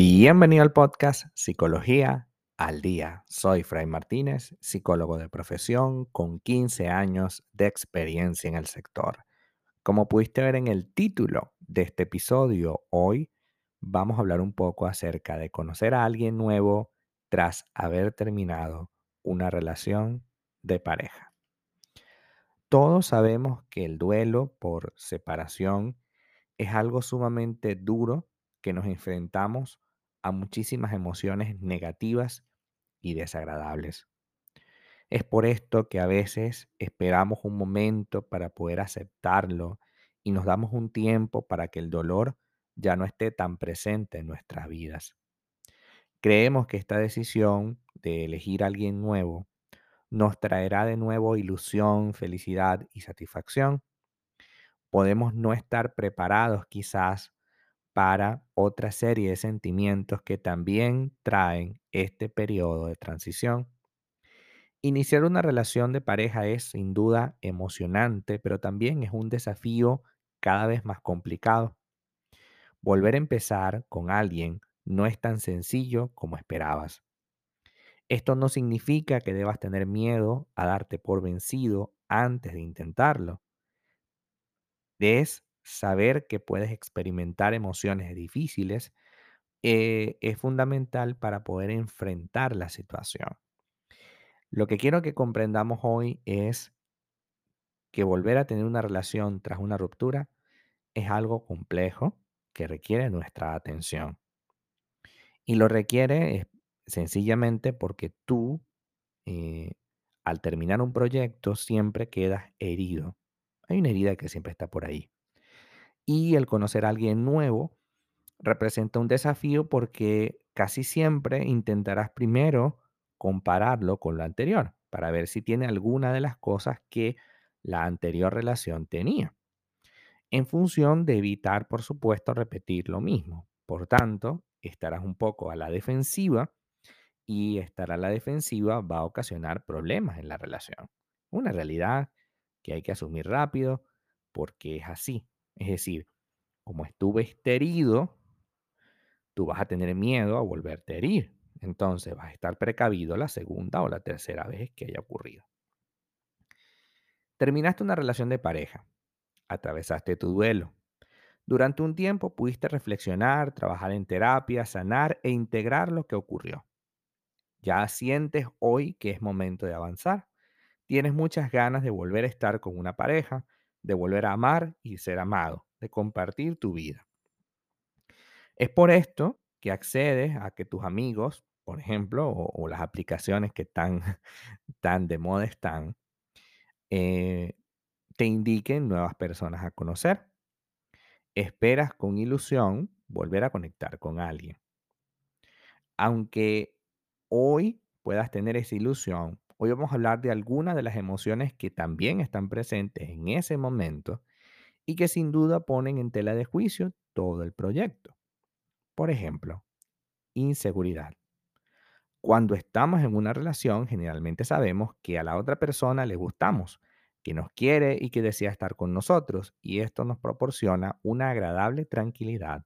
Bienvenido al podcast Psicología al Día. Soy Fray Martínez, psicólogo de profesión con 15 años de experiencia en el sector. Como pudiste ver en el título de este episodio, hoy vamos a hablar un poco acerca de conocer a alguien nuevo tras haber terminado una relación de pareja. Todos sabemos que el duelo por separación es algo sumamente duro que nos enfrentamos a muchísimas emociones negativas y desagradables. Es por esto que a veces esperamos un momento para poder aceptarlo y nos damos un tiempo para que el dolor ya no esté tan presente en nuestras vidas. Creemos que esta decisión de elegir a alguien nuevo nos traerá de nuevo ilusión, felicidad y satisfacción. Podemos no estar preparados quizás para otra serie de sentimientos que también traen este periodo de transición. Iniciar una relación de pareja es sin duda emocionante, pero también es un desafío cada vez más complicado. Volver a empezar con alguien no es tan sencillo como esperabas. Esto no significa que debas tener miedo a darte por vencido antes de intentarlo. Es saber que puedes experimentar emociones difíciles eh, es fundamental para poder enfrentar la situación. Lo que quiero que comprendamos hoy es que volver a tener una relación tras una ruptura es algo complejo que requiere nuestra atención. Y lo requiere sencillamente porque tú, eh, al terminar un proyecto, siempre quedas herido. Hay una herida que siempre está por ahí. Y el conocer a alguien nuevo representa un desafío porque casi siempre intentarás primero compararlo con lo anterior para ver si tiene alguna de las cosas que la anterior relación tenía, en función de evitar, por supuesto, repetir lo mismo. Por tanto, estarás un poco a la defensiva y estar a la defensiva va a ocasionar problemas en la relación. Una realidad que hay que asumir rápido porque es así. Es decir, como estuve herido tú vas a tener miedo a volverte a herir. Entonces vas a estar precavido la segunda o la tercera vez que haya ocurrido. Terminaste una relación de pareja, atravesaste tu duelo. Durante un tiempo pudiste reflexionar, trabajar en terapia, sanar e integrar lo que ocurrió. Ya sientes hoy que es momento de avanzar. Tienes muchas ganas de volver a estar con una pareja, de volver a amar y ser amado, de compartir tu vida. Es por esto que accedes a que tus amigos, por ejemplo, o, las aplicaciones que tan, tan de moda están, eh, te indiquen nuevas personas a conocer. Esperas con ilusión volver a conectar con alguien. Aunque hoy puedas tener esa ilusión, hoy vamos a hablar de algunas de las emociones que también están presentes en ese momento y que sin duda ponen en tela de juicio todo el proyecto. Por ejemplo, inseguridad. Cuando estamos en una relación, generalmente sabemos que a la otra persona le gustamos, que nos quiere y que desea estar con nosotros, y esto nos proporciona una agradable tranquilidad.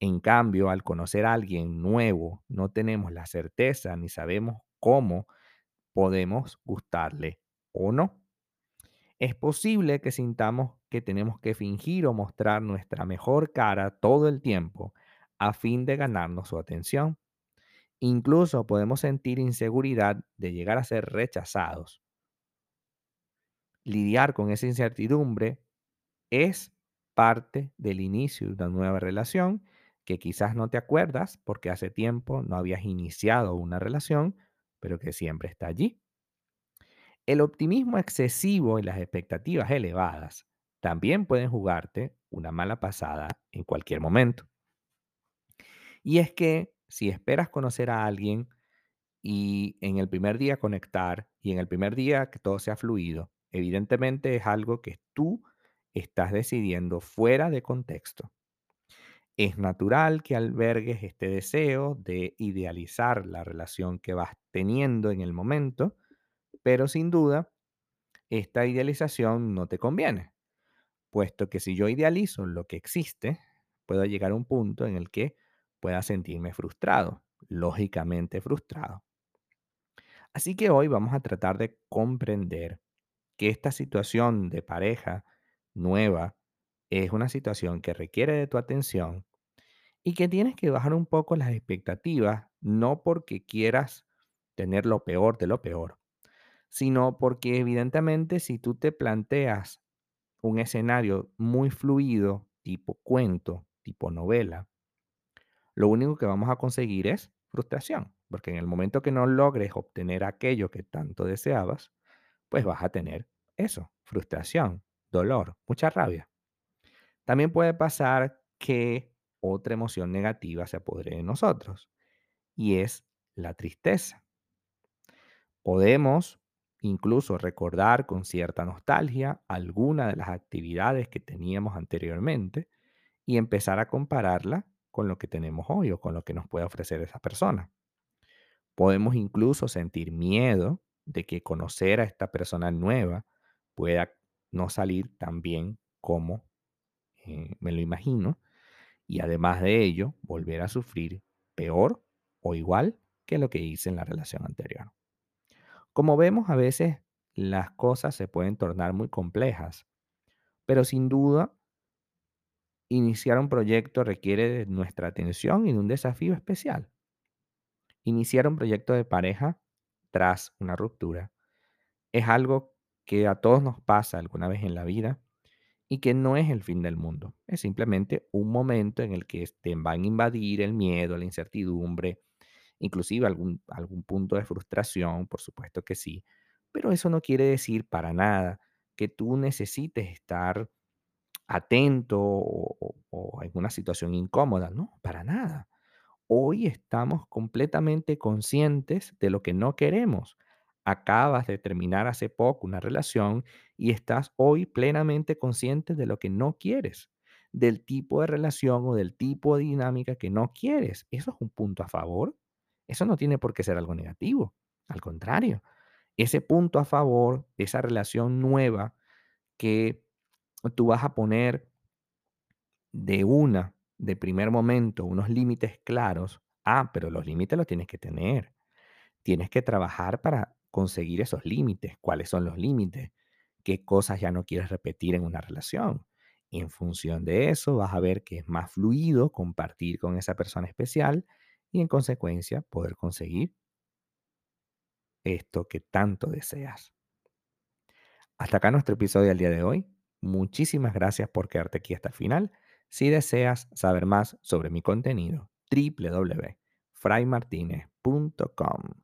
En cambio, al conocer a alguien nuevo, no tenemos la certeza ni sabemos cómo podemos gustarle o no. Es posible que sintamos que tenemos que fingir o mostrar nuestra mejor cara todo el tiempo a fin de ganarnos su atención. Incluso podemos sentir inseguridad de llegar a ser rechazados. Lidiar con esa incertidumbre es parte del inicio de una nueva relación que quizás no te acuerdas porque hace tiempo no habías iniciado una relación, pero que siempre está allí. El optimismo excesivo y las expectativas elevadas también pueden jugarte una mala pasada en cualquier momento. Y es que si esperas conocer a alguien y en el primer día conectar y en el primer día que todo sea fluido, evidentemente es algo que tú estás decidiendo fuera de contexto. Es natural que albergues este deseo de idealizar la relación que vas teniendo en el momento, pero sin duda, esta idealización no te conviene, puesto que si yo idealizo lo que existe, puedo llegar a un punto en el que pueda sentirme frustrado, lógicamente frustrado. Así que hoy vamos a tratar de comprender que esta situación de pareja nueva es una situación que requiere de tu atención y que tienes que bajar un poco las expectativas, no porque quieras tener lo peor de lo peor, sino porque evidentemente si tú te planteas un escenario muy fluido, tipo cuento, tipo novela, lo único que vamos a conseguir es frustración, porque en el momento que no logres obtener aquello que tanto deseabas, pues vas a tener eso, frustración, dolor, mucha rabia. También puede pasar que otra emoción negativa se apodere de nosotros y es la tristeza. Podemos incluso recordar con cierta nostalgia alguna de las actividades que teníamos anteriormente y empezar a compararla con lo que tenemos hoy o con lo que nos puede ofrecer esa persona. Podemos incluso sentir miedo de que conocer a esta persona nueva pueda no salir tan bien como eh, me lo imagino y además de ello volver a sufrir peor o igual que lo que hice en la relación anterior. Como vemos, a veces las cosas se pueden tornar muy complejas, pero sin duda iniciar un proyecto requiere de nuestra atención y de un desafío especial. Iniciar un proyecto de pareja tras una ruptura es algo que a todos nos pasa alguna vez en la vida y que no es el fin del mundo. Es simplemente un momento en el que te van a invadir el miedo, la incertidumbre, inclusive algún, algún punto de frustración, por supuesto que sí, pero eso no quiere decir para nada que tú necesites estar atento o, o- o en una situación incómoda, no, para nada. Hoy estamos completamente conscientes de lo que no queremos. Acabas de terminar hace poco una relación y estás hoy plenamente consciente de lo que no quieres, del tipo de relación o del tipo de dinámica que no quieres. Eso es un punto a favor. Eso no tiene por qué ser algo negativo. Al contrario, ese punto a favor, esa relación nueva que tú vas a poner de una, de primer momento, unos límites claros, ah, pero los límites los tienes que tener. Tienes que trabajar para conseguir esos límites. ¿Cuáles son los límites? ¿Qué cosas ya no quieres repetir en una relación? En función de eso vas a ver que es más fluido compartir con esa persona especial y en consecuencia poder conseguir esto que tanto deseas. Hasta acá nuestro episodio del día de hoy. Muchísimas gracias por quedarte aquí hasta el final. Si deseas saber más sobre mi contenido, www.fraymartinez.com.